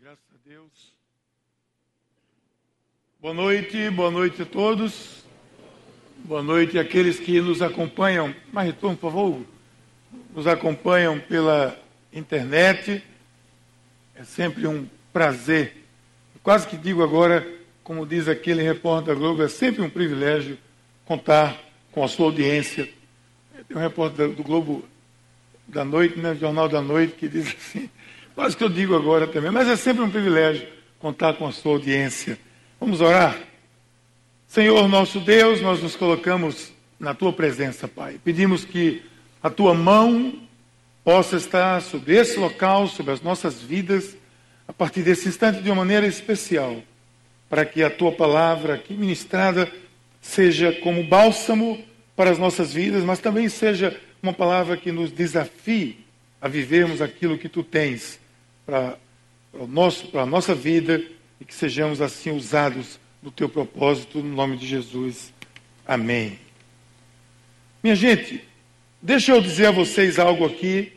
graças a Deus. Boa noite, boa noite a todos. Boa noite àqueles que nos acompanham. Mais retorno, por favor. Nos acompanham pela internet. É sempre um prazer. Quase que digo agora, como diz aquele repórter da Globo, é sempre um privilégio contar com a sua audiência. Tem um repórter do Globo da Noite, né, Jornal da Noite, que diz assim: Quase que eu digo agora também, mas é sempre um privilégio contar com a sua audiência. Vamos orar? Senhor nosso Deus, nós nos colocamos na tua presença, Pai. Pedimos que a tua mão possa estar sobre esse local, sobre as nossas vidas, a partir desse instante de uma maneira especial, para que a tua palavra aqui ministrada seja como bálsamo para as nossas vidas, mas também seja uma palavra que nos desafie a vivermos aquilo que tu tens para, a nossa vida e que sejamos assim usados no teu propósito, no nome de Jesus. Amém. Minha gente, deixa eu dizer a vocês algo aqui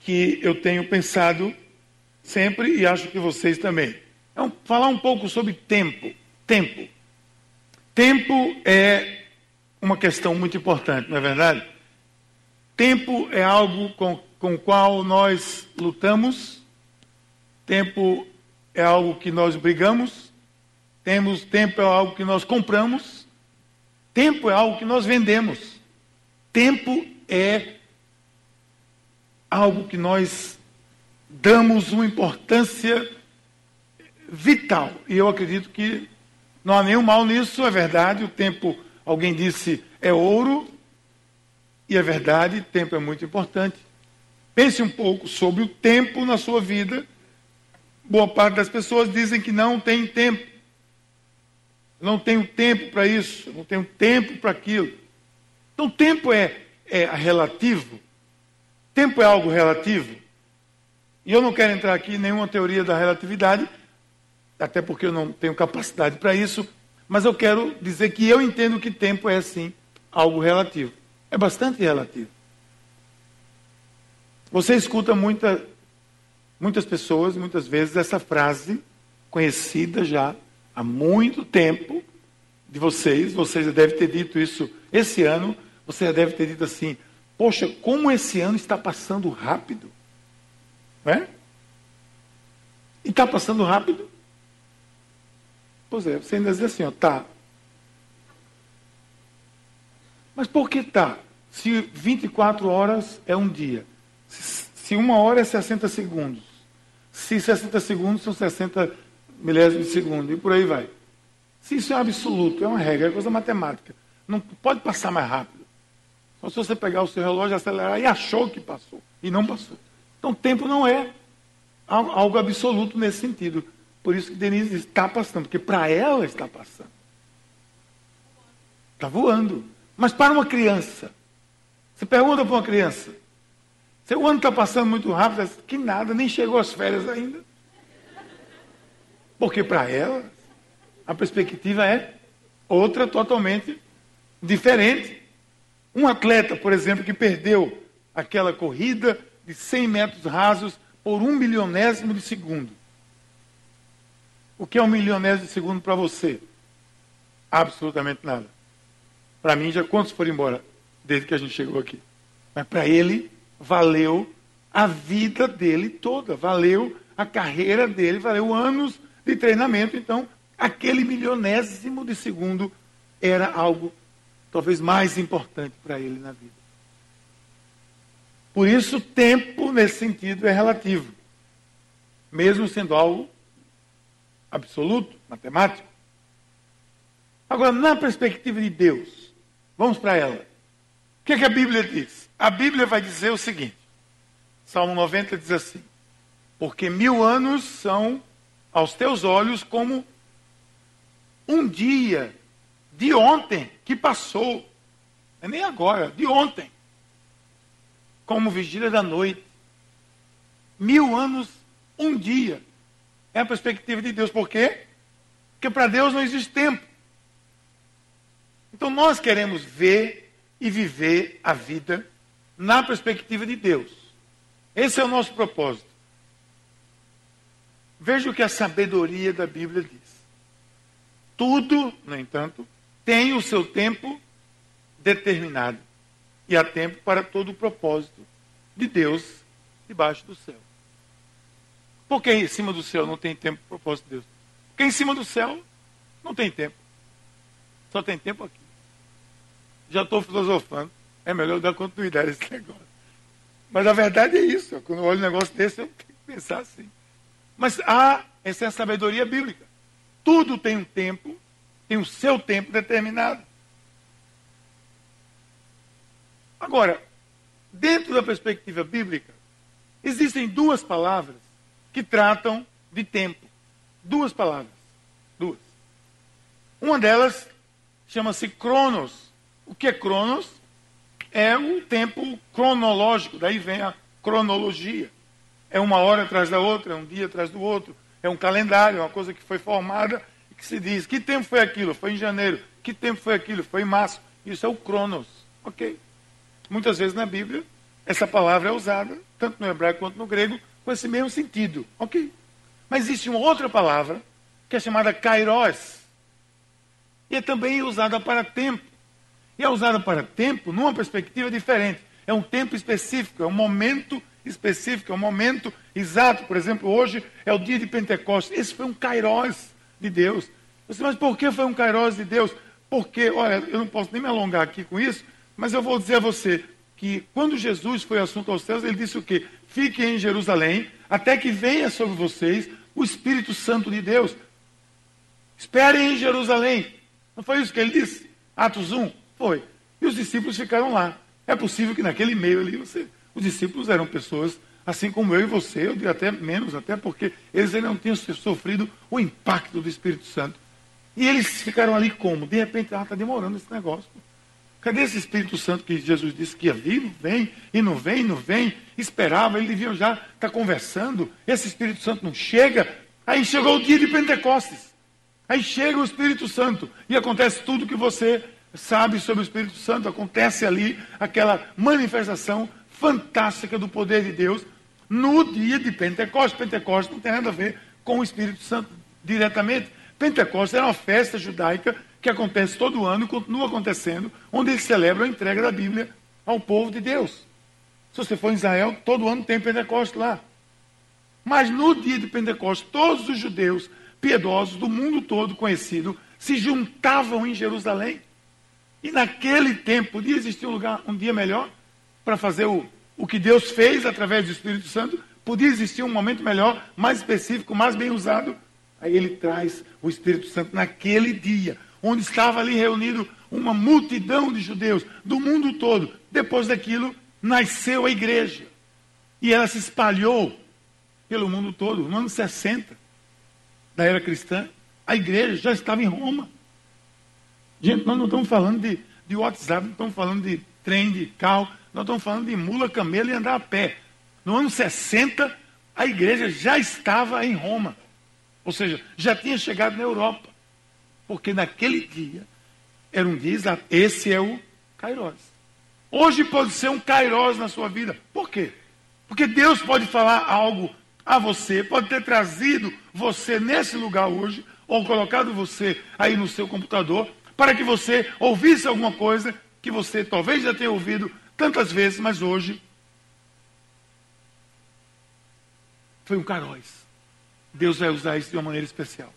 que eu tenho pensado sempre e acho que vocês também. É um, falar um pouco sobre tempo. Tempo. Tempo é uma questão muito importante, não é verdade? Tempo é algo com, com o qual nós lutamos Tempo é algo que nós brigamos, temos tempo é algo que nós compramos, tempo é algo que nós vendemos. Tempo é algo que nós damos uma importância vital. E eu acredito que não há nenhum mal nisso, é verdade. O tempo, alguém disse, é ouro, e é verdade, tempo é muito importante. Pense um pouco sobre o tempo na sua vida Boa parte das pessoas dizem que não tem tempo. Não tenho tempo para isso, não tenho tempo para aquilo. Então, tempo é, é relativo. Tempo é algo relativo. E eu não quero entrar aqui em nenhuma teoria da relatividade, até porque eu não tenho capacidade para isso, mas eu quero dizer que eu entendo que tempo é, sim, algo relativo. É bastante relativo. Você escuta muita muitas pessoas, muitas vezes, essa frase conhecida já há muito tempo de vocês, vocês já devem ter dito isso esse ano, você já deve ter dito assim: Poxa, como esse ano está passando rápido. Não é? E está passando rápido? Pois é, você ainda diz assim, ó, tá. Mas por que tá? Se 24 horas é um dia, se uma hora é 60 segundos, se 60 segundos são 60 milésimos de segundo, e por aí vai. Se isso é um absoluto, é uma regra, é coisa matemática. Não pode passar mais rápido. Só se você pegar o seu relógio, acelerar e achou que passou, e não passou. Então, tempo não é algo absoluto nesse sentido. Por isso que Denise está passando, porque para ela está passando. Está voando. Mas para uma criança, você pergunta para uma criança, seu ano está passando muito rápido, que nada, nem chegou às férias ainda. Porque para ela, a perspectiva é outra totalmente diferente. Um atleta, por exemplo, que perdeu aquela corrida de 100 metros rasos por um milionésimo de segundo. O que é um milionésimo de segundo para você? Absolutamente nada. Para mim, já quantos foram embora desde que a gente chegou aqui? Mas para ele, valeu a vida dele toda, valeu a carreira dele, valeu anos de treinamento. Então, aquele milionésimo de segundo era algo talvez mais importante para ele na vida. Por isso, tempo, nesse sentido, é relativo. Mesmo sendo algo absoluto, matemático. Agora, na perspectiva de Deus, vamos para ela. O que, é que a Bíblia diz? A Bíblia vai dizer o seguinte: Salmo 90 diz assim: Porque mil anos são aos teus olhos como um dia de ontem que passou. É nem agora, de ontem. Como vigília da noite. Mil anos, um dia. É a perspectiva de Deus. Por quê? Porque para Deus não existe tempo. Então nós queremos ver e viver a vida na perspectiva de Deus. Esse é o nosso propósito. Veja o que a sabedoria da Bíblia diz. Tudo, no entanto, tem o seu tempo determinado. E há tempo para todo o propósito de Deus debaixo do céu. Por que em cima do céu não tem tempo para o propósito de Deus? Porque em cima do céu não tem tempo. Só tem tempo aqui. Já estou filosofando. É melhor dar continuidade a esse negócio. Mas a verdade é isso. Quando eu olho um negócio desse, eu tenho que pensar assim. Mas há, essa é a sabedoria bíblica. Tudo tem um tempo, tem o seu tempo determinado. Agora, dentro da perspectiva bíblica, existem duas palavras que tratam de tempo. Duas palavras. Duas. Uma delas chama-se cronos. O que é cronos? É o tempo cronológico, daí vem a cronologia. É uma hora atrás da outra, é um dia atrás do outro, é um calendário, é uma coisa que foi formada e que se diz: que tempo foi aquilo? Foi em janeiro. Que tempo foi aquilo? Foi em março. Isso é o cronos. Ok. Muitas vezes na Bíblia, essa palavra é usada, tanto no hebraico quanto no grego, com esse mesmo sentido. Ok. Mas existe uma outra palavra, que é chamada kairos, e é também usada para tempo. E é usada para tempo numa perspectiva diferente. É um tempo específico, é um momento específico, é um momento exato. Por exemplo, hoje é o dia de Pentecostes. Esse foi um kairós de Deus. Você, mas por que foi um kairós de Deus? Porque, olha, eu não posso nem me alongar aqui com isso, mas eu vou dizer a você que quando Jesus foi assunto aos céus, ele disse o quê? Fiquem em Jerusalém até que venha sobre vocês o Espírito Santo de Deus. Esperem em Jerusalém. Não foi isso que ele disse? Atos 1? Foi. E os discípulos ficaram lá. É possível que naquele meio ali você os discípulos eram pessoas assim como eu e você, eu diria até menos, até porque eles ainda não tinham sofrido o impacto do Espírito Santo. E eles ficaram ali como? De repente, ah, está demorando esse negócio. Cadê esse Espírito Santo que Jesus disse que ia vir? Não vem, e não vem, não vem. Esperava, eles deviam já estar tá conversando. Esse Espírito Santo não chega. Aí chegou o dia de Pentecostes. Aí chega o Espírito Santo e acontece tudo que você sabe sobre o Espírito Santo. Acontece ali aquela manifestação fantástica do poder de Deus no dia de Pentecostes. Pentecostes não tem nada a ver com o Espírito Santo diretamente. Pentecostes era uma festa judaica que acontece todo ano e continua acontecendo, onde eles celebram a entrega da Bíblia ao povo de Deus. Se você for em Israel, todo ano tem Pentecostes lá. Mas no dia de Pentecostes, todos os judeus piedosos do mundo todo conhecido se juntavam em Jerusalém. E naquele tempo, podia existir um lugar, um dia melhor? para fazer o, o que Deus fez através do Espírito Santo, podia existir um momento melhor, mais específico, mais bem usado. Aí ele traz o Espírito Santo naquele dia, onde estava ali reunido uma multidão de judeus do mundo todo. Depois daquilo, nasceu a igreja. E ela se espalhou pelo mundo todo. No ano 60 da era cristã, a igreja já estava em Roma. Gente, nós não estamos falando de, de WhatsApp, não estamos falando de trem, de carro. Nós estamos falando de mula, camelo e andar a pé. No ano 60, a igreja já estava em Roma. Ou seja, já tinha chegado na Europa. Porque naquele dia, era um dia exato. Esse é o Kairos. Hoje pode ser um Kairos na sua vida. Por quê? Porque Deus pode falar algo a você, pode ter trazido você nesse lugar hoje, ou colocado você aí no seu computador, para que você ouvisse alguma coisa que você talvez já tenha ouvido tantas vezes, mas hoje foi um caróis. Deus vai usar isso de uma maneira especial.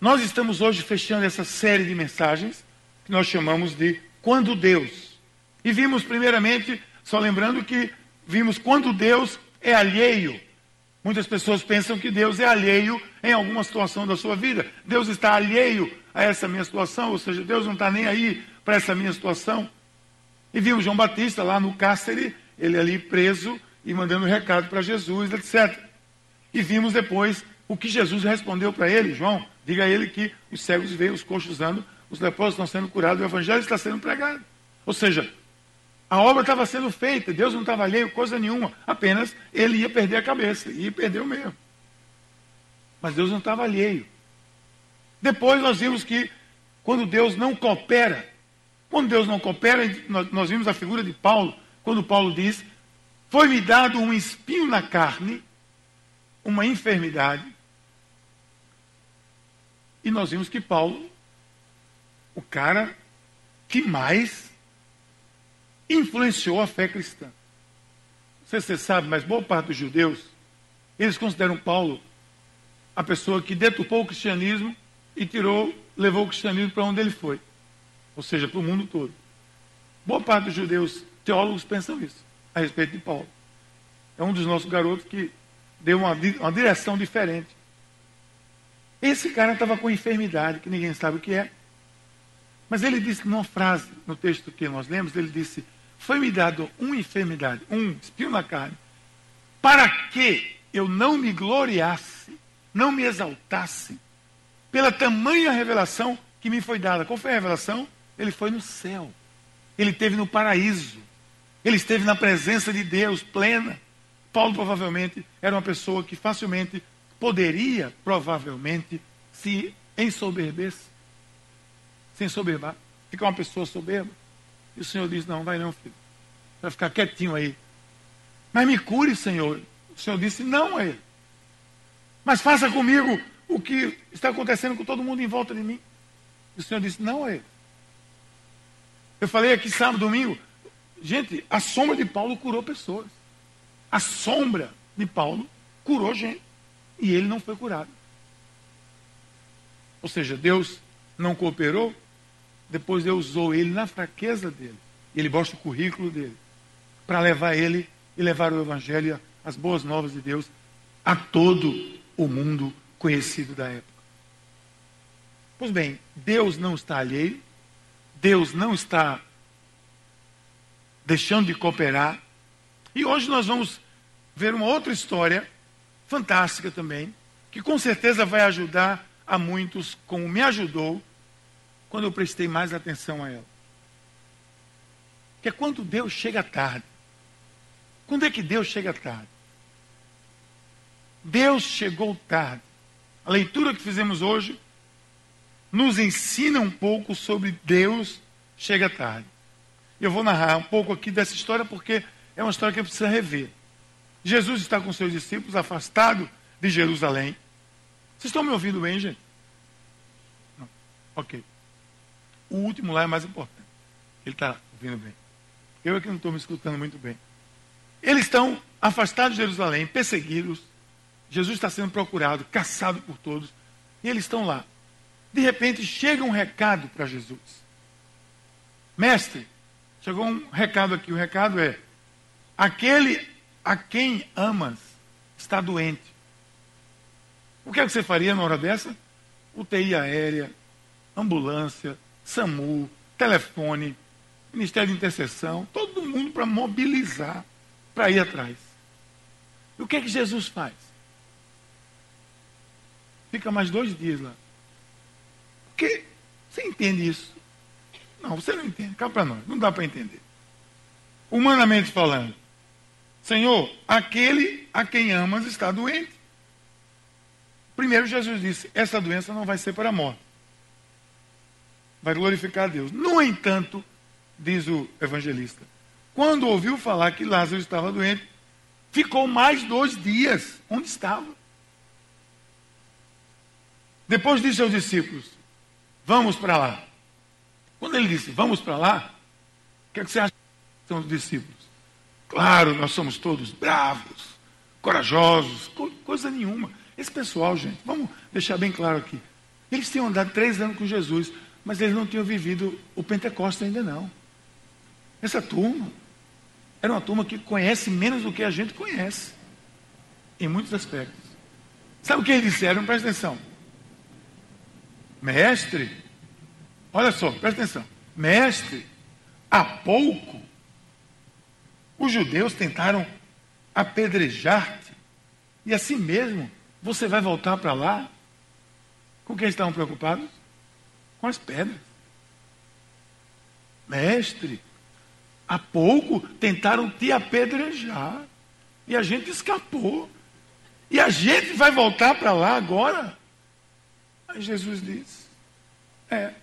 Nós estamos hoje fechando essa série de mensagens que nós chamamos de Quando Deus. E vimos primeiramente, só lembrando que vimos quando Deus é alheio. Muitas pessoas pensam que Deus é alheio em alguma situação da sua vida. Deus está alheio a essa minha situação, ou seja, Deus não está nem aí para essa minha situação. E vimos João Batista lá no cárcere, ele ali preso e mandando recado para Jesus, etc. E vimos depois o que Jesus respondeu para ele, João, diga a ele que os cegos veem, os coxos andam, os leprosos estão sendo curados, o evangelho está sendo pregado. Ou seja, a obra estava sendo feita, Deus não estava alheio, coisa nenhuma, apenas ele ia perder a cabeça, ia perder o mesmo. Mas Deus não estava alheio. Depois nós vimos que quando Deus não coopera, quando Deus não coopera, nós, vimos a figura de Paulo, quando Paulo diz: Foi-me dado um espinho na carne, uma enfermidade. E nós vimos que Paulo, o cara que mais influenciou a fé cristã. Não sei se você sabe, mas boa parte dos judeus, eles consideram Paulo a pessoa que deturpou o cristianismo e tirou, levou o cristianismo para onde ele foi. Ou seja, para o mundo todo. Boa parte dos judeus teólogos pensam isso a respeito de Paulo. É um dos nossos garotos que deu uma, uma direção diferente. Esse cara estava com enfermidade, que ninguém sabe o que é. Mas ele disse numa frase, no texto que nós lemos, ele disse: Foi-me dado uma enfermidade, um espinho na carne, para que eu não me gloriasse, não me exaltasse, pela tamanha revelação que me foi dada. Qual foi a revelação? Ele foi no céu. Ele esteve no paraíso. Ele esteve na presença de Deus plena. Paulo provavelmente era uma pessoa que facilmente poderia, provavelmente, se ensoberbesse. Se ensoberbar. Ficar uma pessoa soberba. E o Senhor diz: Não, vai não, filho. Vai ficar quietinho aí. Mas me cure, Senhor. O Senhor disse: Não a ele. Mas faça comigo o que está acontecendo com todo mundo em volta de mim. E o Senhor disse: Não a ele. Eu falei aqui sábado, domingo. Gente, a sombra de Paulo curou pessoas. A sombra de Paulo curou gente. E ele não foi curado. Ou seja, Deus não cooperou, depois Deus usou ele na fraqueza dele. E ele mostra o currículo dele. Para levar ele e levar o Evangelho, as boas novas de Deus, a todo o mundo conhecido da época. Pois bem, Deus não está alheio, Deus não está deixando de cooperar. E hoje nós vamos ver uma outra história fantástica também, que com certeza vai ajudar a muitos, como me ajudou, quando eu prestei mais atenção a ela. Que é quando Deus chega tarde. Quando é que Deus chega tarde? Deus chegou tarde. A leitura que fizemos hoje nos ensina um pouco sobre Deus chega tarde. Eu vou narrar um pouco aqui dessa história porque é uma história que precisa rever. Jesus está com seus discípulos afastado de Jerusalém. Vocês estão me ouvindo bem, gente? Não. Ok. O último lá é mais importante. Ele está ouvindo bem. Eu é que não estou me escutando muito bem. Eles estão afastados de Jerusalém, perseguidos. Jesus está sendo procurado, caçado por todos. E eles estão lá. De repente chega um recado para Jesus. Mestre, chegou um recado aqui. O recado é: aquele a quem amas está doente. O que, é que você faria na hora dessa? UTI aérea, ambulância, SAMU, telefone, Ministério de Intercessão, todo mundo para mobilizar, para ir atrás. E o que é que Jesus faz? Fica mais dois dias lá. Porque você entende isso? Não, você não entende. Cá para nós, não dá para entender. Humanamente falando, Senhor, aquele a quem amas está doente. Primeiro Jesus disse: essa doença não vai ser para a morte. Vai glorificar a Deus. No entanto, diz o evangelista, quando ouviu falar que Lázaro estava doente, ficou mais dois dias onde estava. Depois disse aos discípulos: Vamos para lá. Quando ele disse: Vamos para lá, o que, é que você acha que são os discípulos? Claro, nós somos todos bravos, corajosos, coisa nenhuma. Esse pessoal, gente, vamos deixar bem claro aqui. Eles tinham andado três anos com Jesus, mas eles não tinham vivido o Pentecostes ainda não. Essa turma era uma turma que conhece menos do que a gente conhece, em muitos aspectos. Sabe o que eles disseram? Presta atenção. Mestre, olha só, presta atenção. Mestre, há pouco os judeus tentaram apedrejar-te. E assim mesmo, você vai voltar para lá? Com quem estavam preocupados? Com as pedras. Mestre, há pouco tentaram te apedrejar. E a gente escapou. E a gente vai voltar para lá agora? Aí Jesus diz: É,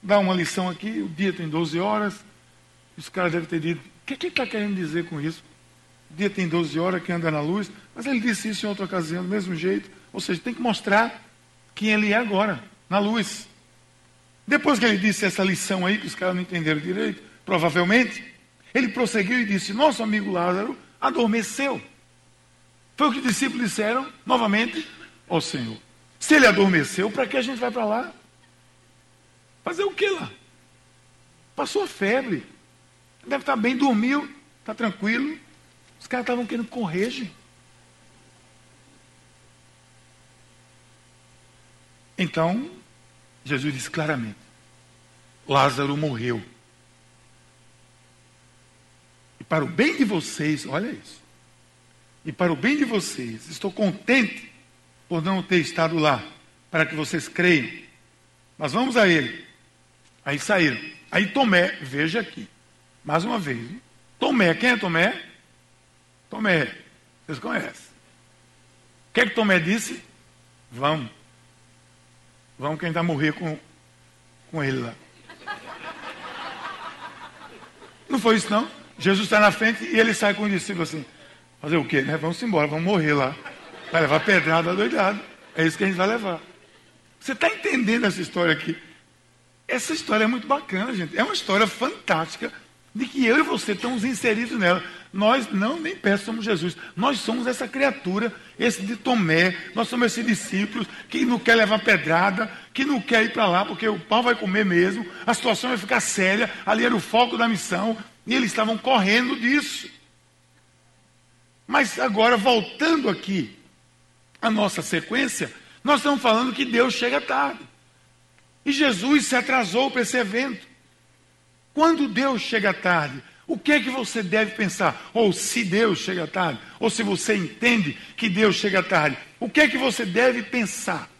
dá uma lição aqui, o dia tem 12 horas. Os caras devem ter dito: o que, que ele está querendo dizer com isso? o dia tem 12 horas, quem anda na luz. Mas ele disse isso em outra ocasião, do mesmo jeito. Ou seja, tem que mostrar quem ele é agora, na luz. Depois que ele disse essa lição aí, que os caras não entenderam direito, provavelmente, ele prosseguiu e disse: Nosso amigo Lázaro adormeceu. Foi o que os discípulos disseram, novamente, ao Senhor. Se ele adormeceu, para que a gente vai para lá? Fazer o que lá? Passou a febre. Deve estar bem, dormiu, está tranquilo. Os caras estavam querendo correr, gente. Então, Jesus disse claramente: Lázaro morreu. E para o bem de vocês, olha isso. E para o bem de vocês, estou contente por não ter estado lá, para que vocês creiam. Mas vamos a ele. Aí saíram. Aí Tomé, veja aqui, mais uma vez. Tomé, quem é Tomé? Tomé, vocês conhecem. O que é que Tomé disse? Vamos. Vamos quem vai morrer com, com ele lá. Não foi isso não? Jesus está na frente e ele sai com o discípulo assim. Fazer o quê? Né? Vamos embora, vamos morrer lá. Vai levar pedrada doidado. É isso que a gente vai levar. Você está entendendo essa história aqui? Essa história é muito bacana, gente. É uma história fantástica de que eu e você estamos inseridos nela. Nós não, nem perto somos Jesus. Nós somos essa criatura, esse de Tomé. Nós somos esses discípulos que não quer levar pedrada, que não quer ir para lá porque o pau vai comer mesmo. A situação vai ficar séria. Ali era o foco da missão. E eles estavam correndo disso. Mas agora, voltando aqui à nossa sequência, nós estamos falando que Deus chega tarde. E Jesus se atrasou para esse evento. Quando Deus chega tarde, o que é que você deve pensar? Ou se Deus chega tarde, ou se você entende que Deus chega tarde, o que é que você deve pensar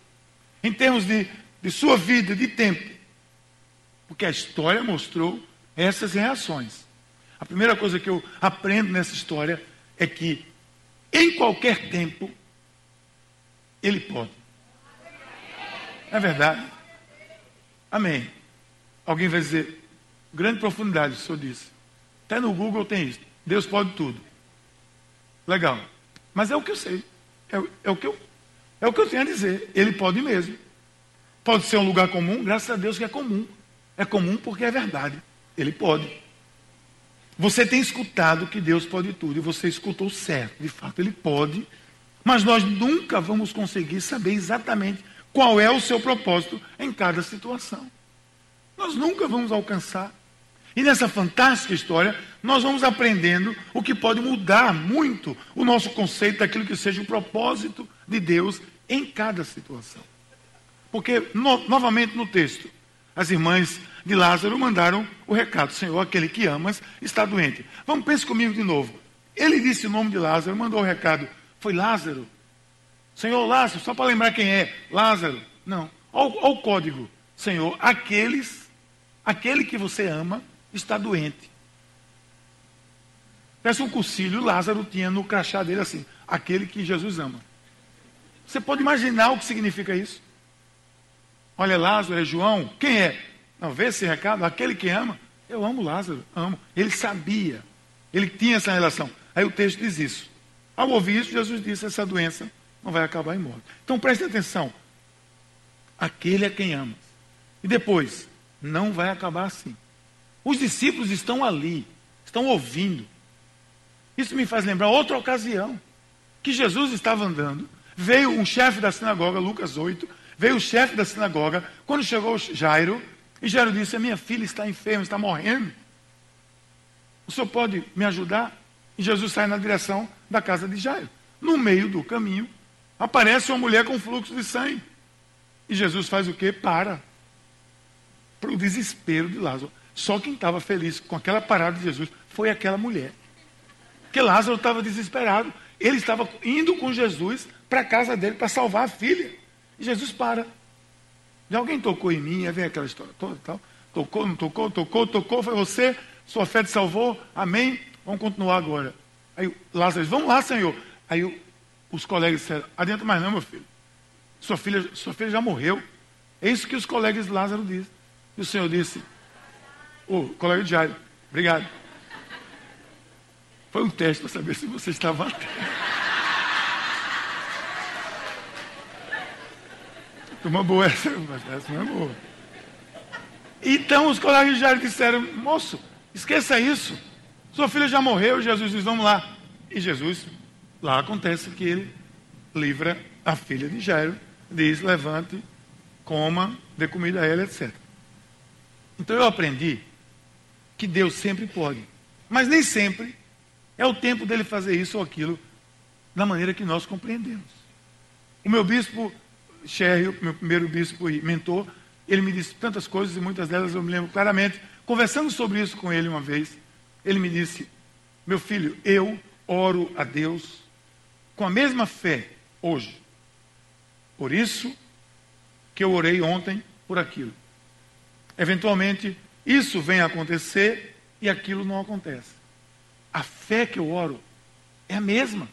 em termos de, de sua vida, de tempo? Porque a história mostrou essas reações. A primeira coisa que eu aprendo nessa história é que, em qualquer tempo, Ele pode. É verdade. Amém. Alguém vai dizer, grande profundidade, o senhor disse. Até no Google tem isso. Deus pode tudo. Legal. Mas é o que eu sei. É, é, o, que eu, é o que eu tenho a dizer. Ele pode mesmo. Pode ser um lugar comum, graças a Deus que é comum. É comum porque é verdade. Ele pode. Você tem escutado que Deus pode tudo, e você escutou certo. De fato, Ele pode. Mas nós nunca vamos conseguir saber exatamente qual é o seu propósito em cada situação. Nós nunca vamos alcançar. E nessa fantástica história, nós vamos aprendendo o que pode mudar muito o nosso conceito daquilo que seja o propósito de Deus em cada situação. Porque, no, novamente no texto, as irmãs de Lázaro mandaram o recado: Senhor, aquele que amas está doente. Vamos, pense comigo de novo. Ele disse o nome de Lázaro, mandou o recado: Foi Lázaro. Senhor Lázaro, só para lembrar quem é, Lázaro. Não. Olha, o código. Senhor, aqueles, aquele que você ama está doente. Parece um cursilho, Lázaro tinha no crachá dele assim, aquele que Jesus ama. Você pode imaginar o que significa isso? Olha, Lázaro, é João, quem é? Não, vê esse recado, aquele que ama. Eu amo Lázaro, amo. Ele sabia, ele tinha essa relação. Aí o texto diz isso. Ao ouvir isso, Jesus disse: essa doença não vai acabar em morte. Então preste atenção. Aquele é quem ama. E depois, não vai acabar assim. Os discípulos estão ali, estão ouvindo. Isso me faz lembrar outra ocasião que Jesus estava andando, veio um chefe da sinagoga, Lucas 8, veio o chefe da sinagoga, quando chegou Jairo, e Jairo disse: A minha filha está enferma, está morrendo. O senhor pode me ajudar? E Jesus sai na direção da casa de Jairo. No meio do caminho, aparece uma mulher com fluxo de sangue. E Jesus faz o quê? Para. Para o desespero de Lázaro. Só quem estava feliz com aquela parada de Jesus foi aquela mulher. Porque Lázaro estava desesperado. Ele estava indo com Jesus para a casa dele para salvar a filha. E Jesus para. E alguém tocou em mim, aí vem aquela história toda tal. Tocou, não tocou, tocou, tocou, foi você, sua fé te salvou, amém? Vamos continuar agora. Aí Lázaro vamos lá, Senhor. Aí os colegas disseram, adianta mais não, meu filho. Sua filha, sua filha já morreu. É isso que os colegas de Lázaro dizem. E o Senhor disse, o colega de Jairo, obrigado. Foi um teste para saber se você estava atento. Uma boa essa, essa não é boa. Então os colegas já disseram, moço, esqueça isso. Sua filha já morreu, Jesus diz, vamos lá. E Jesus, lá acontece que ele livra a filha de Jairo, diz, levante, coma, dê comida a ela, etc. Então eu aprendi que Deus sempre pode, mas nem sempre é o tempo dele fazer isso ou aquilo da maneira que nós compreendemos. O meu bispo Sherry, meu primeiro bispo e mentor, ele me disse tantas coisas e muitas delas eu me lembro claramente. Conversando sobre isso com ele uma vez, ele me disse: Meu filho, eu oro a Deus com a mesma fé hoje. Por isso que eu orei ontem por aquilo. Eventualmente, isso vem a acontecer e aquilo não acontece. A fé que eu oro é a mesma.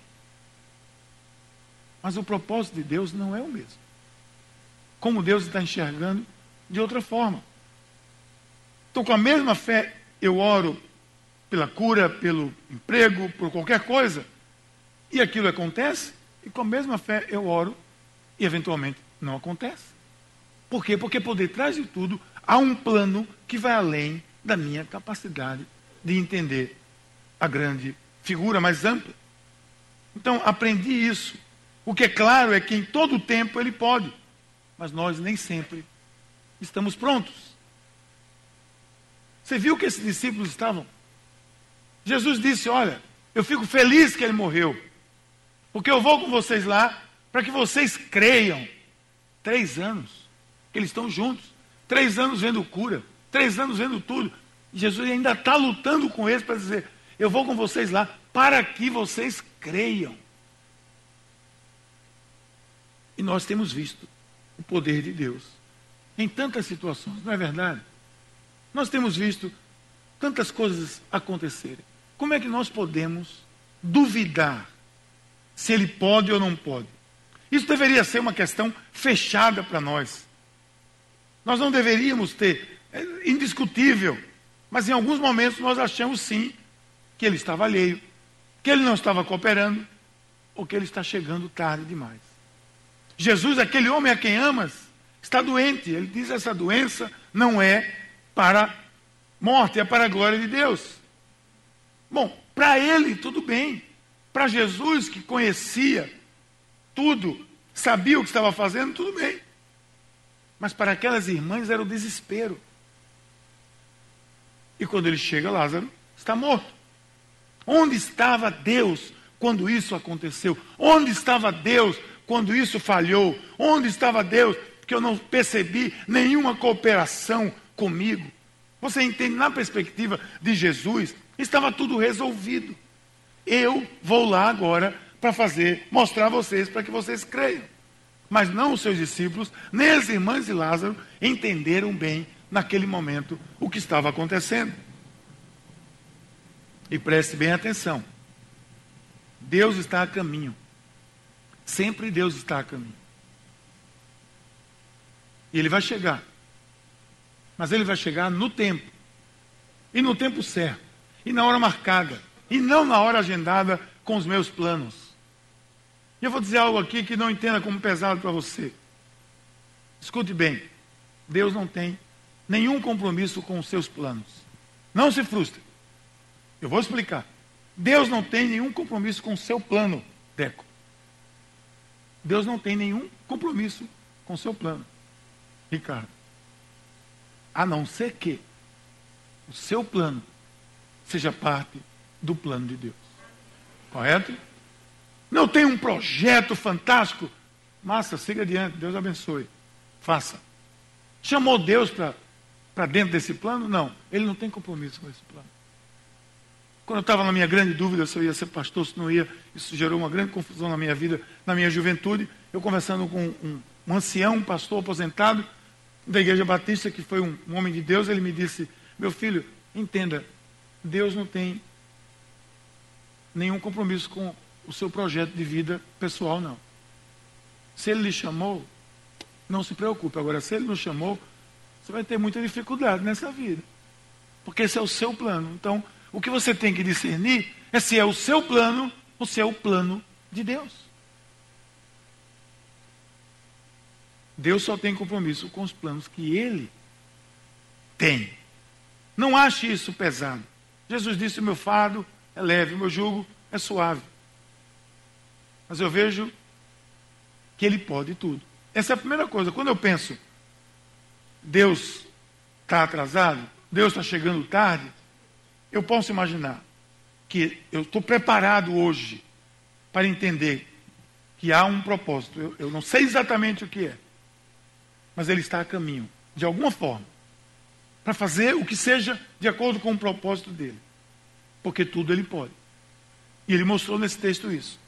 Mas o propósito de Deus não é o mesmo. Como Deus está enxergando de outra forma. Então, com a mesma fé, eu oro pela cura, pelo emprego, por qualquer coisa, e aquilo acontece, e com a mesma fé eu oro, e eventualmente não acontece. Por quê? Porque por detrás de tudo há um plano que vai além da minha capacidade de entender a grande figura mais ampla. Então, aprendi isso. O que é claro é que em todo o tempo ele pode, mas nós nem sempre estamos prontos. Você viu que esses discípulos estavam? Jesus disse: Olha, eu fico feliz que ele morreu, porque eu vou com vocês lá para que vocês creiam. Três anos que eles estão juntos, três anos vendo cura, três anos vendo tudo. E Jesus ainda está lutando com eles para dizer: Eu vou com vocês lá para que vocês creiam. E nós temos visto o poder de Deus em tantas situações, não é verdade? Nós temos visto tantas coisas acontecerem. Como é que nós podemos duvidar se ele pode ou não pode? Isso deveria ser uma questão fechada para nós. Nós não deveríamos ter, é indiscutível, mas em alguns momentos nós achamos sim que ele estava alheio, que ele não estava cooperando, ou que ele está chegando tarde demais. Jesus, aquele homem a quem amas, está doente. Ele diz: essa doença não é para morte, é para a glória de Deus. Bom, para ele tudo bem. Para Jesus, que conhecia tudo, sabia o que estava fazendo, tudo bem. Mas para aquelas irmãs era o desespero. E quando ele chega, Lázaro está morto. Onde estava Deus quando isso aconteceu? Onde estava Deus quando isso falhou? Onde estava Deus que eu não percebi nenhuma cooperação comigo. Você entende, na perspectiva de Jesus, estava tudo resolvido. Eu vou lá agora para fazer, mostrar a vocês, para que vocês creiam. Mas não os seus discípulos, nem as irmãs de Lázaro entenderam bem naquele momento o que estava acontecendo. E preste bem atenção. Deus está a caminho. Sempre Deus está a caminho. E ele vai chegar. Mas ele vai chegar no tempo. E no tempo certo. E na hora marcada. E não na hora agendada com os meus planos. E eu vou dizer algo aqui que não entenda como pesado para você. Escute bem. Deus não tem nenhum compromisso com os seus planos. Não se frustre. Eu vou explicar. Deus não tem nenhum compromisso com o seu plano, Deco. Deus não tem nenhum compromisso com o seu plano. Ricardo. A não ser que o seu plano seja parte do plano de Deus. Correto? Não tem um projeto fantástico. Massa, siga adiante, Deus abençoe. Faça. Chamou Deus para dentro desse plano? Não, ele não tem compromisso com esse plano. Quando eu estava na minha grande dúvida se eu ia ser pastor, se não ia, isso gerou uma grande confusão na minha vida, na minha juventude. Eu conversando com um, um ancião, um pastor aposentado, da Igreja Batista, que foi um, um homem de Deus, ele me disse: Meu filho, entenda, Deus não tem nenhum compromisso com o seu projeto de vida pessoal, não. Se ele lhe chamou, não se preocupe. Agora, se ele não chamou, você vai ter muita dificuldade nessa vida. Porque esse é o seu plano. Então, O que você tem que discernir é se é o seu plano ou se é o plano de Deus. Deus só tem compromisso com os planos que Ele tem. Não ache isso pesado. Jesus disse: o meu fardo é leve, o meu jugo é suave. Mas eu vejo que Ele pode tudo. Essa é a primeira coisa. Quando eu penso, Deus está atrasado, Deus está chegando tarde, eu posso imaginar que eu estou preparado hoje para entender que há um propósito. Eu, eu não sei exatamente o que é, mas Ele está a caminho, de alguma forma, para fazer o que seja de acordo com o propósito dele. Porque tudo Ele pode. E Ele mostrou nesse texto isso.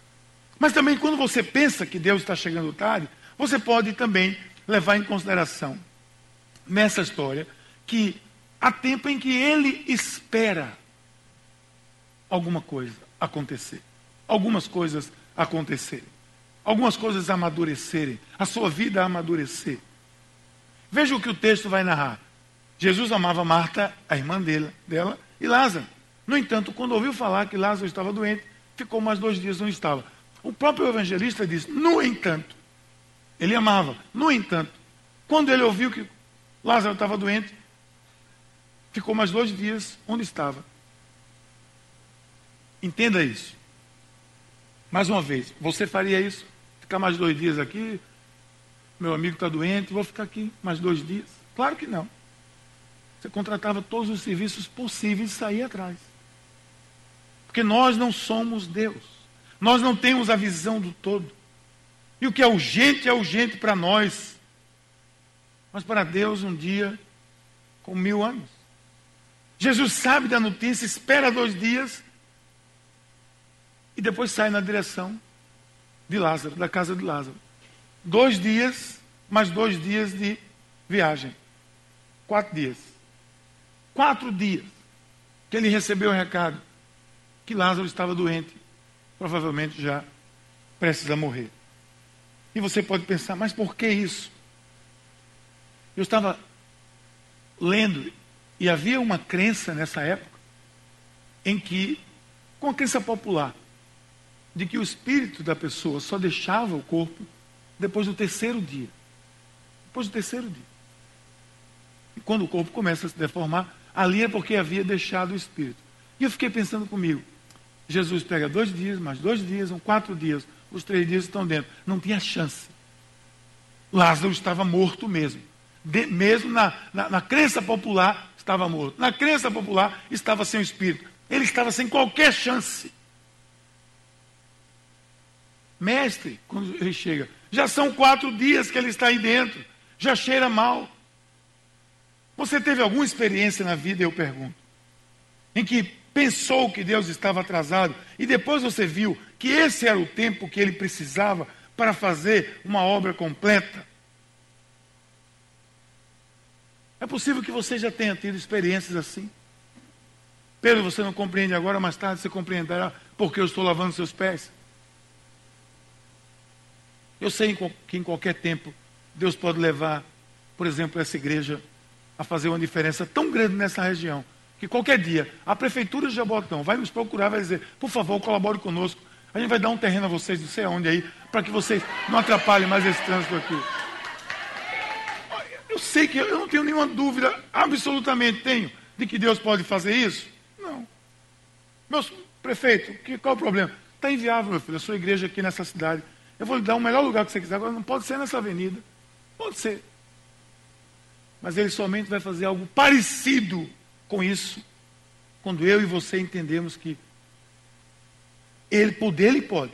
Mas também, quando você pensa que Deus está chegando tarde, você pode também levar em consideração nessa história que há tempo em que ele espera alguma coisa acontecer, algumas coisas acontecerem, algumas coisas amadurecerem, a sua vida amadurecer. Veja o que o texto vai narrar. Jesus amava Marta, a irmã dela, dela, e Lázaro. No entanto, quando ouviu falar que Lázaro estava doente, ficou mais dois dias onde estava. O próprio evangelista diz: no entanto, ele amava. No entanto, quando ele ouviu que Lázaro estava doente, ficou mais dois dias onde estava. Entenda isso. Mais uma vez, você faria isso? Ficar mais dois dias aqui? Meu amigo está doente, vou ficar aqui mais dois dias? Claro que não. Você contratava todos os serviços possíveis e saía atrás. Porque nós não somos Deus. Nós não temos a visão do todo. E o que é urgente é urgente para nós. Mas para Deus, um dia com mil anos. Jesus sabe da notícia, espera dois dias e depois sai na direção de Lázaro, da casa de Lázaro. Dois dias, mais dois dias de viagem. Quatro dias. Quatro dias que ele recebeu o recado que Lázaro estava doente, provavelmente já prestes a morrer. E você pode pensar, mas por que isso? Eu estava lendo e havia uma crença nessa época em que, com a crença popular, de que o espírito da pessoa só deixava o corpo depois do terceiro dia. Depois do terceiro dia. E quando o corpo começa a se deformar, ali é porque havia deixado o espírito. E eu fiquei pensando comigo, Jesus pega dois dias, mais dois dias, são quatro dias os três dias estão dentro. Não tinha chance. Lázaro estava morto mesmo. De, mesmo na, na, na crença popular, estava morto. Na crença popular, estava sem o espírito. Ele estava sem qualquer chance. Mestre, quando ele chega, já são quatro dias que ele está aí dentro, já cheira mal. Você teve alguma experiência na vida, eu pergunto, em que pensou que Deus estava atrasado e depois você viu que esse era o tempo que ele precisava para fazer uma obra completa. É possível que você já tenha tido experiências assim. Pedro, você não compreende agora, mais tarde você compreenderá porque eu estou lavando seus pés. Eu sei que em qualquer tempo Deus pode levar, por exemplo, essa igreja a fazer uma diferença tão grande nessa região que qualquer dia a prefeitura de Jabotão vai nos procurar, vai dizer, por favor, colabore conosco a gente vai dar um terreno a vocês, não sei aonde aí, para que vocês não atrapalhem mais esse trânsito aqui. Sei que eu não tenho nenhuma dúvida, absolutamente tenho, de que Deus pode fazer isso. Não. Meu prefeito, que, qual o problema? Está inviável, meu filho, a sua igreja aqui nessa cidade. Eu vou lhe dar o melhor lugar que você quiser. Agora não pode ser nessa avenida. Pode ser. Mas ele somente vai fazer algo parecido com isso, quando eu e você entendemos que ele poder, ele pode.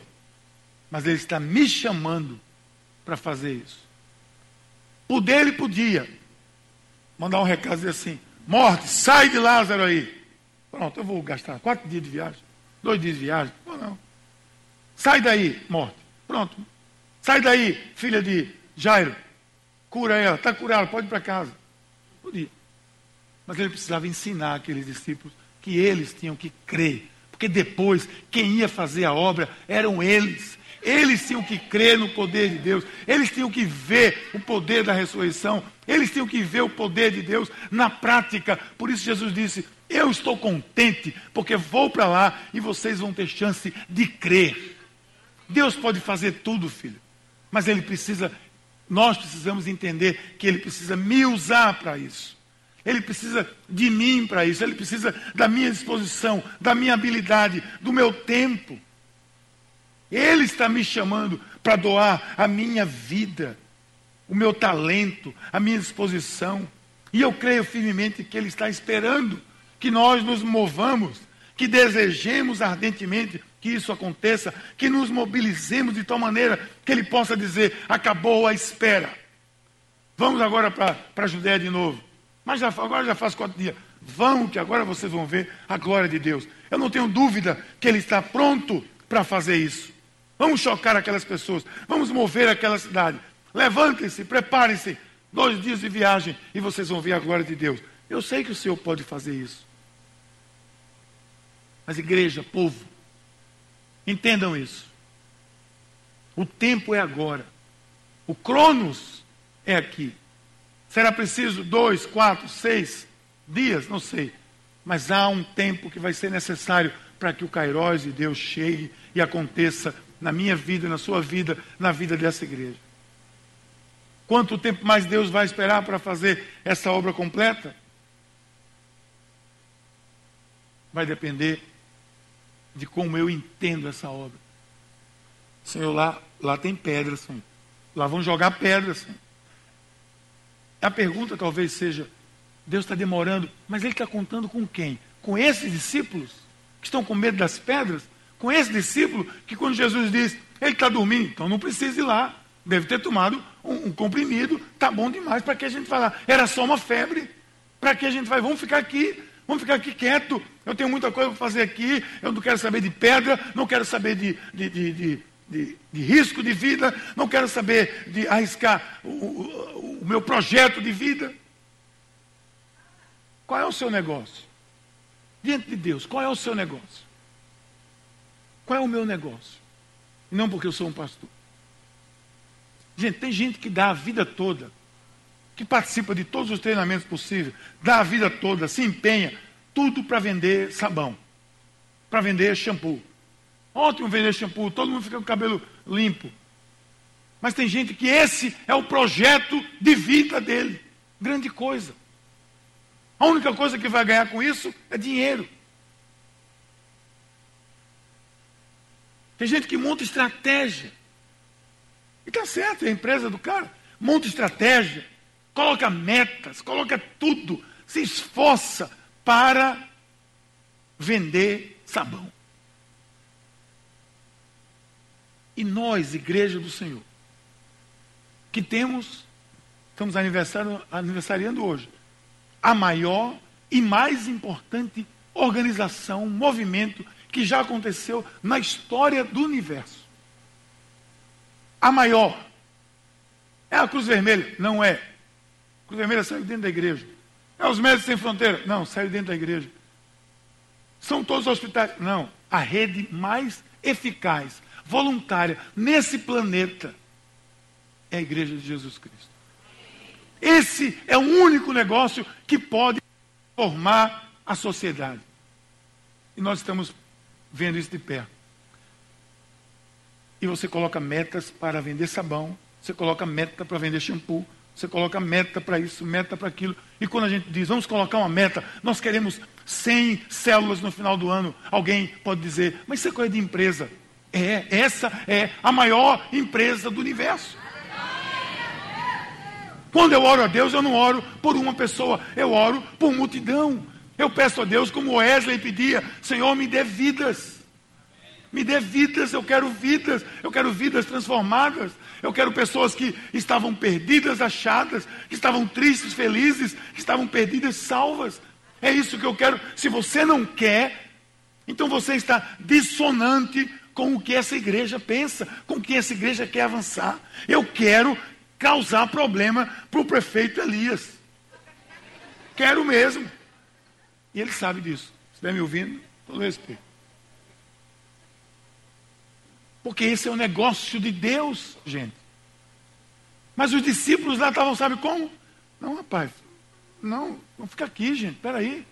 Mas ele está me chamando para fazer isso. Poder, ele podia. Mandar um recado dizer assim: morte, sai de Lázaro aí. Pronto, eu vou gastar quatro dias de viagem, dois dias de viagem. Ou não. Sai daí, morte. Pronto. Sai daí, filha de Jairo. Cura ela, está curada, pode ir para casa. Podia. Mas ele precisava ensinar aqueles discípulos que eles tinham que crer porque depois quem ia fazer a obra eram eles. Eles tinham que crer no poder de Deus, eles tinham que ver o poder da ressurreição, eles tinham que ver o poder de Deus na prática. Por isso Jesus disse: Eu estou contente porque vou para lá e vocês vão ter chance de crer. Deus pode fazer tudo, filho, mas Ele precisa, nós precisamos entender que Ele precisa me usar para isso. Ele precisa de mim para isso, Ele precisa da minha disposição, da minha habilidade, do meu tempo. Ele está me chamando para doar a minha vida, o meu talento, a minha disposição. E eu creio firmemente que Ele está esperando que nós nos movamos, que desejemos ardentemente que isso aconteça, que nos mobilizemos de tal maneira que Ele possa dizer: acabou a espera. Vamos agora para a Judéia de novo. Mas já, agora já faz quatro dias. Vão, que agora vocês vão ver a glória de Deus. Eu não tenho dúvida que Ele está pronto para fazer isso. Vamos chocar aquelas pessoas. Vamos mover aquela cidade. Levantem-se, preparem-se. Dois dias de viagem e vocês vão ver a glória de Deus. Eu sei que o Senhor pode fazer isso. Mas, igreja, povo, entendam isso. O tempo é agora. O Cronos é aqui. Será preciso dois, quatro, seis dias? Não sei. Mas há um tempo que vai ser necessário para que o Cairós de Deus chegue e aconteça na minha vida, na sua vida, na vida dessa igreja. Quanto tempo mais Deus vai esperar para fazer essa obra completa? Vai depender de como eu entendo essa obra. Senhor, lá, lá tem pedras, Senhor. Lá vão jogar pedras, Senhor. A pergunta talvez seja: Deus está demorando, mas Ele está contando com quem? Com esses discípulos que estão com medo das pedras? Com esse discípulo que, quando Jesus diz, ele está dormindo, então não precisa ir lá. Deve ter tomado um, um comprimido, tá bom demais. Para que a gente vai lá? Era só uma febre. Para que a gente vai? Vamos ficar aqui, vamos ficar aqui quieto. Eu tenho muita coisa para fazer aqui. Eu não quero saber de pedra, não quero saber de, de, de, de de, risco de vida, não quero saber de arriscar o, o, o, meu projeto de vida. Qual é o seu negócio? Diante de Deus, qual é o seu negócio? Qual é o meu negócio? Não porque eu sou um pastor. Gente, tem gente que dá a vida toda, que participa de todos os treinamentos possíveis, dá a vida toda, se empenha, tudo para vender sabão, para vender shampoo. Ótimo vender shampoo, todo mundo fica com o cabelo limpo. Mas tem gente que esse é o projeto de vida dele. Grande coisa. A única coisa que vai ganhar com isso é dinheiro. Tem gente que monta estratégia. E está certo, é a empresa do cara. Monta estratégia, coloca metas, coloca tudo, se esforça para vender sabão. E nós, igreja do Senhor, que temos, estamos aniversariando hoje, a maior e mais importante organização, movimento que já aconteceu na história do universo. A maior. É a Cruz Vermelha? Não é. A Cruz Vermelha saiu dentro da igreja. É os Médicos Sem Fronteira? Não, saiu dentro da igreja. São todos os hospitais? Não. A rede mais eficaz, voluntária nesse planeta é a Igreja de Jesus Cristo. Esse é o único negócio que pode formar a sociedade. E nós estamos vendo isso de perto. E você coloca metas para vender sabão, você coloca meta para vender shampoo, você coloca meta para isso, meta para aquilo. E quando a gente diz, vamos colocar uma meta, nós queremos 100 células no final do ano, alguém pode dizer, mas isso é coisa de empresa. É, essa é a maior empresa do universo. Quando eu oro a Deus, eu não oro por uma pessoa, eu oro por multidão. Eu peço a Deus, como Wesley pedia: Senhor, me dê vidas. Me dê vidas, eu quero vidas, eu quero vidas transformadas. Eu quero pessoas que estavam perdidas, achadas, que estavam tristes, felizes, que estavam perdidas, salvas. É isso que eu quero. Se você não quer, então você está dissonante com o que essa igreja pensa, com o que essa igreja quer avançar. Eu quero causar problema para o prefeito Elias. Quero mesmo. E ele sabe disso. Se estiver me ouvindo, todo respeito. Porque esse é o negócio de Deus, gente. Mas os discípulos lá estavam, sabe como? Não, rapaz, não, vamos ficar aqui, gente, peraí.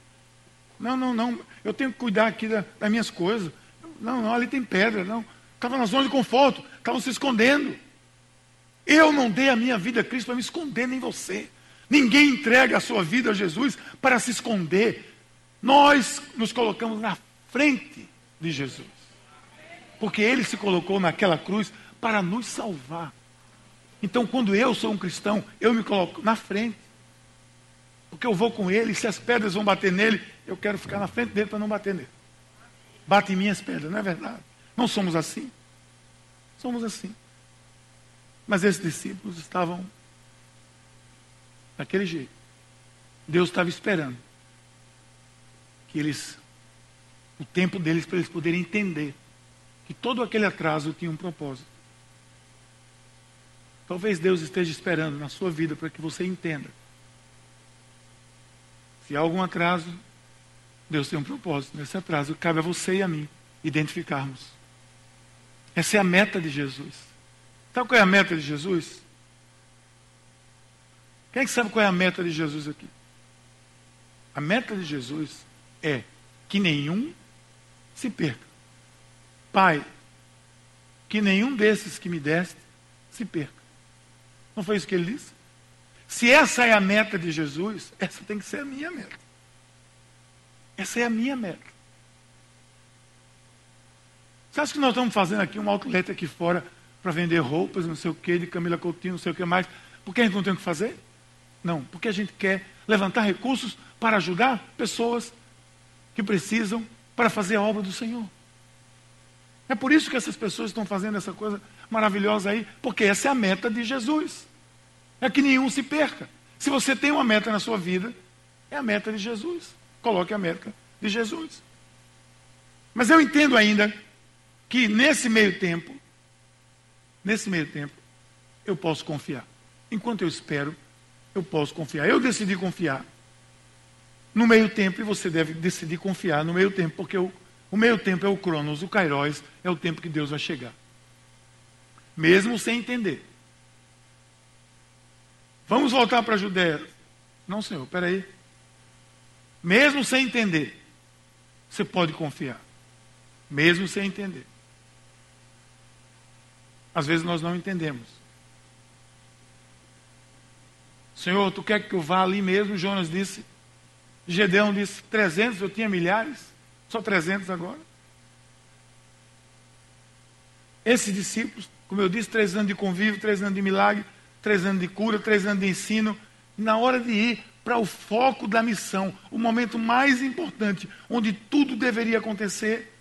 Não, não, não. Eu tenho que cuidar aqui da, das minhas coisas. Não, não, ali tem pedra. Não. Estava na zona de conforto. Estavam se escondendo. Eu não dei a minha vida a Cristo para me esconder, nem você. Ninguém entrega a sua vida a Jesus para se esconder. Nós nos colocamos na frente de Jesus. Porque ele se colocou naquela cruz para nos salvar. Então, quando eu sou um cristão, eu me coloco na frente. Porque eu vou com ele, e se as pedras vão bater nele, eu quero ficar na frente dele para não bater nele. Bate em minhas pedras, não é verdade? Não somos assim. Somos assim. Mas esses discípulos estavam daquele jeito. Deus estava esperando eles, o tempo deles para eles poderem entender que todo aquele atraso tinha um propósito. Talvez Deus esteja esperando na sua vida para que você entenda. Se há algum atraso, Deus tem um propósito. Nesse atraso, cabe a você e a mim identificarmos. Essa é a meta de Jesus. Sabe qual é a meta de Jesus? Quem é sabe qual é a meta de Jesus aqui? A meta de Jesus é que nenhum se perca. Pai, que nenhum desses que me deste se perca. Não foi isso que ele disse? Se essa é a meta de Jesus, essa tem que ser a minha meta. Essa é a minha meta. Você acha que nós estamos fazendo aqui um outlet aqui fora para vender roupas, não sei o que, de Camila Coutinho, não sei o que mais, porque a gente não tem o que fazer? Não, porque a gente quer levantar recursos para ajudar pessoas que precisam para fazer a obra do Senhor. É por isso que essas pessoas estão fazendo essa coisa maravilhosa aí, porque essa é a meta de Jesus. É que nenhum se perca. Se você tem uma meta na sua vida, é a meta de Jesus. Coloque a meta de Jesus. Mas eu entendo ainda que nesse meio tempo, nesse meio tempo, eu posso confiar. Enquanto eu espero, eu posso confiar. Eu decidi confiar no meio tempo e você deve decidir confiar no meio tempo, porque o, o meio tempo é o Cronos, o Kairos, é o tempo que Deus vai chegar. Mesmo sem entender. Vamos voltar para a Judéia. Não, senhor, peraí. Mesmo sem entender, você pode confiar. Mesmo sem entender. Às vezes nós não entendemos. Senhor, tu quer que eu vá ali mesmo? Jonas disse. Gedeão disse: 300, eu tinha milhares. Só 300 agora. Esses discípulos, como eu disse, três anos de convívio, três anos de milagre, três anos de cura, três anos de ensino. Na hora de ir para o foco da missão, o momento mais importante, onde tudo deveria acontecer.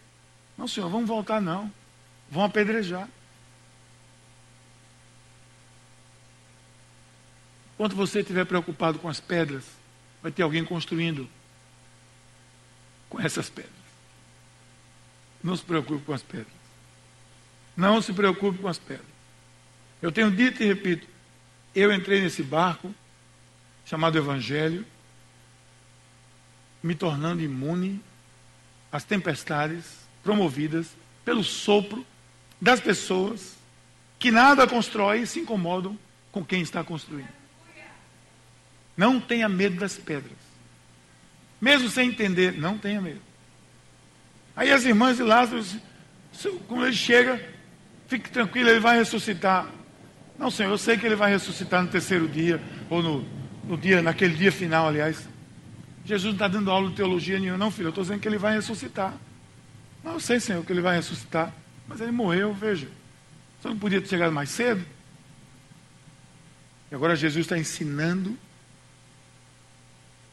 Não, senhor, vamos voltar não. Vão apedrejar. Enquanto você estiver preocupado com as pedras, vai ter alguém construindo com essas pedras. Não se preocupe com as pedras. Não se preocupe com as pedras. Eu tenho dito e repito, eu entrei nesse barco chamado Evangelho, me tornando imune às tempestades promovidas pelo sopro das pessoas que nada constroem e se incomodam com quem está construindo. Não tenha medo das pedras. Mesmo sem entender, não tenha medo. Aí as irmãs de Lázaro, quando ele chega, fique tranquilo, ele vai ressuscitar. Não, Senhor, eu sei que ele vai ressuscitar no terceiro dia, ou no, no dia, naquele dia final, aliás. Jesus não está dando aula de teologia nenhuma, não, filho. Eu estou dizendo que ele vai ressuscitar. Não, eu sei, Senhor, que ele vai ressuscitar. Mas ele morreu, veja. Você não podia ter chegado mais cedo? E agora Jesus está ensinando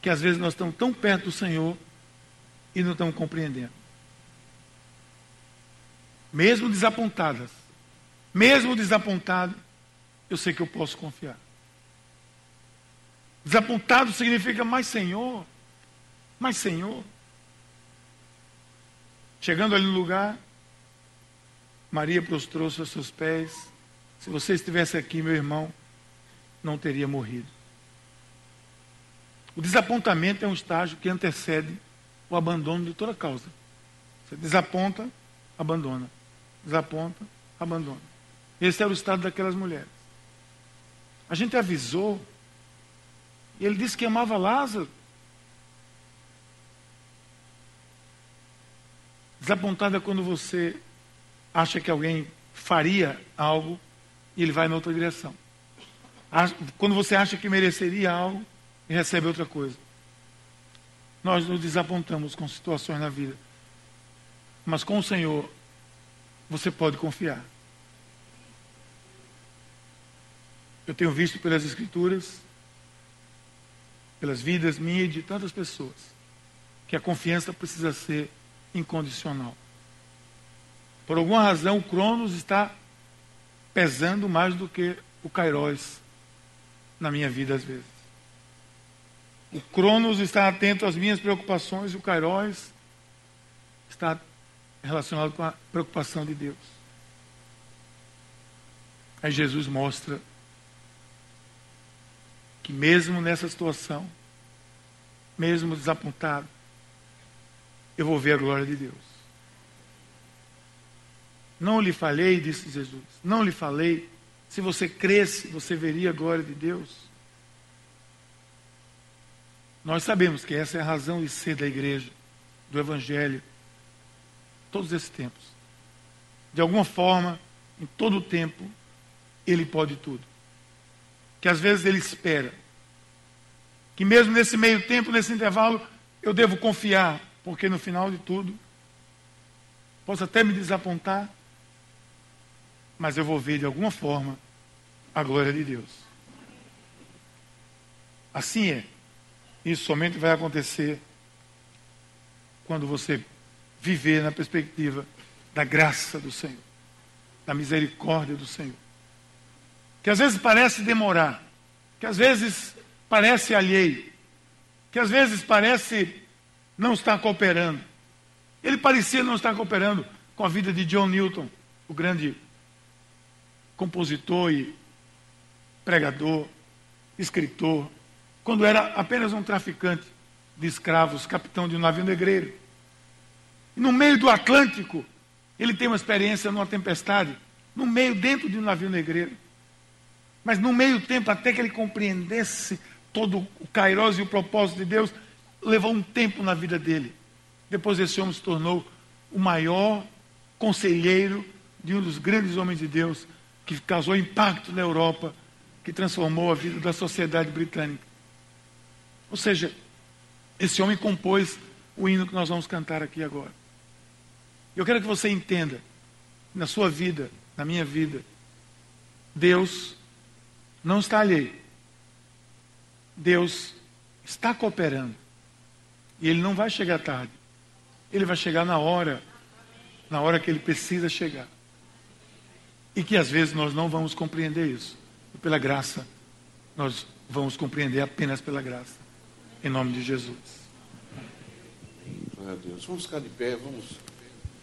que às vezes nós estamos tão perto do Senhor e não estamos compreendendo. Mesmo desapontadas, mesmo desapontado, eu sei que eu posso confiar. Desapontado significa mais Senhor, mais Senhor. Chegando ali no lugar, Maria prostrou-se aos seus pés. Se você estivesse aqui, meu irmão, não teria morrido. O desapontamento é um estágio que antecede o abandono de toda causa. Você desaponta, abandona. Desaponta, abandona. Esse era o estado daquelas mulheres. A gente avisou. E ele disse que amava Lázaro. Desapontado é quando você acha que alguém faria algo e ele vai na outra direção. Quando você acha que mereceria algo e recebe outra coisa. Nós nos desapontamos com situações na vida. Mas com o Senhor, você pode confiar. Eu tenho visto pelas Escrituras, pelas vidas minhas e de tantas pessoas, que a confiança precisa ser incondicional. Por alguma razão, o Cronos está pesando mais do que o Kairos na minha vida, às vezes. O Cronos está atento às minhas preocupações e o Kairos está relacionado com a preocupação de Deus. Aí Jesus mostra que mesmo nessa situação, mesmo desapontado, eu vou ver a glória de Deus. Não lhe falei, disse Jesus, não lhe falei, se você cresce, você veria a glória de Deus. Nós sabemos que essa é a razão de ser da igreja, do Evangelho, todos esses tempos. De alguma forma, em todo o tempo, Ele pode tudo que às vezes ele espera. Que mesmo nesse meio tempo, nesse intervalo, eu devo confiar, porque no final de tudo, posso até me desapontar, mas eu vou ver de alguma forma a glória de Deus. Assim é. Isso somente vai acontecer quando você viver na perspectiva da graça do Senhor, da misericórdia do Senhor que às vezes parece demorar, que às vezes parece alheio, que às vezes parece não estar cooperando. Ele parecia não estar cooperando com a vida de John Newton, o grande compositor e pregador, escritor, quando era apenas um traficante de escravos, capitão de um navio negreiro. E no meio do Atlântico, ele tem uma experiência numa tempestade, no meio, dentro de um navio negreiro. Mas no meio tempo, até que ele compreendesse todo o Kairos e o propósito de Deus, levou um tempo na vida dele. Depois esse homem se tornou o maior conselheiro de um dos grandes homens de Deus, que causou impacto na Europa, que transformou a vida da sociedade britânica. Ou seja, esse homem compôs o hino que nós vamos cantar aqui agora. Eu quero que você entenda, na sua vida, na minha vida, Deus não está alheio. Deus está cooperando. E ele não vai chegar tarde. Ele vai chegar na hora, na hora que ele precisa chegar. E que às vezes nós não vamos compreender isso. E pela graça, nós vamos compreender apenas pela graça. Em nome de Jesus. Glória a Deus. Vamos ficar de pé, vamos